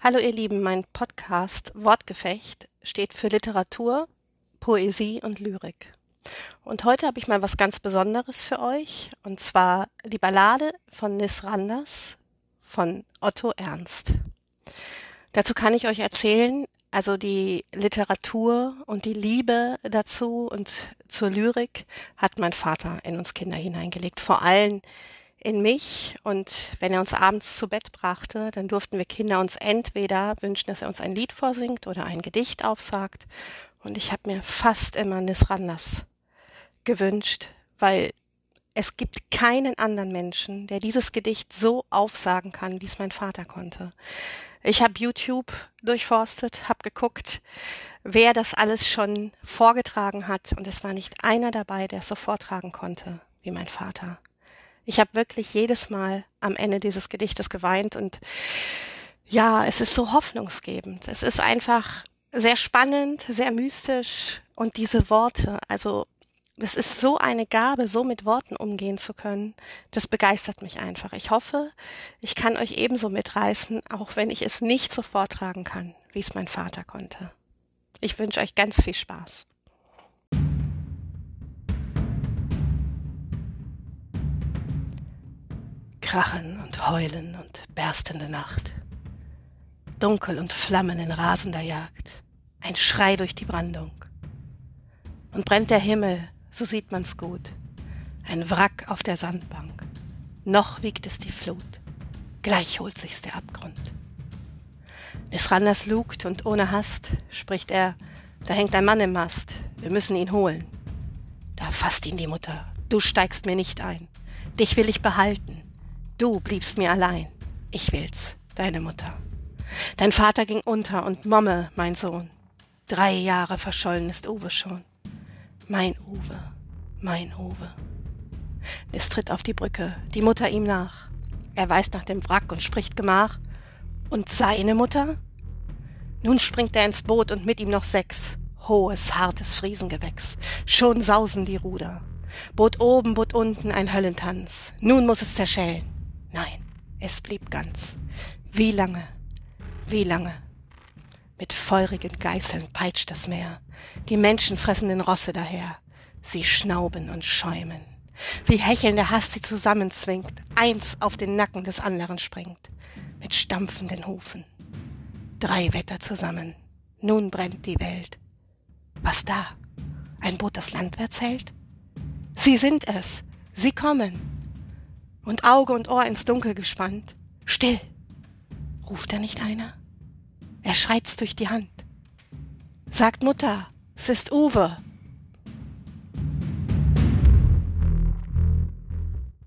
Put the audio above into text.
Hallo ihr Lieben, mein Podcast Wortgefecht steht für Literatur, Poesie und Lyrik. Und heute habe ich mal was ganz Besonderes für euch, und zwar die Ballade von Nis Randers von Otto Ernst. Dazu kann ich euch erzählen, also die Literatur und die Liebe dazu und zur Lyrik hat mein Vater in uns Kinder hineingelegt. Vor allem in mich und wenn er uns abends zu Bett brachte, dann durften wir Kinder uns entweder wünschen, dass er uns ein Lied vorsingt oder ein Gedicht aufsagt. Und ich habe mir fast immer Nisrandas gewünscht, weil es gibt keinen anderen Menschen, der dieses Gedicht so aufsagen kann, wie es mein Vater konnte. Ich habe YouTube durchforstet, habe geguckt, wer das alles schon vorgetragen hat, und es war nicht einer dabei, der es so vortragen konnte wie mein Vater. Ich habe wirklich jedes Mal am Ende dieses Gedichtes geweint und ja, es ist so hoffnungsgebend. Es ist einfach sehr spannend, sehr mystisch und diese Worte, also es ist so eine Gabe, so mit Worten umgehen zu können. Das begeistert mich einfach. Ich hoffe, ich kann euch ebenso mitreißen, auch wenn ich es nicht so vortragen kann, wie es mein Vater konnte. Ich wünsche euch ganz viel Spaß. Krachen und Heulen und berstende Nacht. Dunkel und Flammen in rasender Jagd. Ein Schrei durch die Brandung. Und brennt der Himmel, so sieht man's gut. Ein Wrack auf der Sandbank. Noch wiegt es die Flut. Gleich holt sich's der Abgrund. Nisranders lugt und ohne Hast spricht er, da hängt ein Mann im Mast, wir müssen ihn holen. Da fasst ihn die Mutter, du steigst mir nicht ein, dich will ich behalten, Du bliebst mir allein. Ich will's, deine Mutter. Dein Vater ging unter und Momme, mein Sohn. Drei Jahre verschollen ist Uwe schon. Mein Uwe, mein Uwe. Es tritt auf die Brücke, die Mutter ihm nach. Er weist nach dem Wrack und spricht Gemach. Und seine Mutter? Nun springt er ins Boot und mit ihm noch sechs. Hohes, hartes Friesengewächs. Schon sausen die Ruder. Boot oben, Boot unten, ein Höllentanz. Nun muss es zerschellen. Nein, es blieb ganz. Wie lange, wie lange? Mit feurigen Geißeln peitscht das Meer. Die Menschen fressen den Rosse daher. Sie schnauben und schäumen. Wie hechelnde Hast sie zusammenzwingt, eins auf den Nacken des anderen springt, mit stampfenden Hufen. Drei Wetter zusammen, nun brennt die Welt. Was da? Ein Boot, das landwärts hält? Sie sind es, sie kommen und Auge und Ohr ins Dunkel gespannt. Still! Ruft da nicht einer? Er schreit's durch die Hand. Sagt Mutter, es ist Uwe.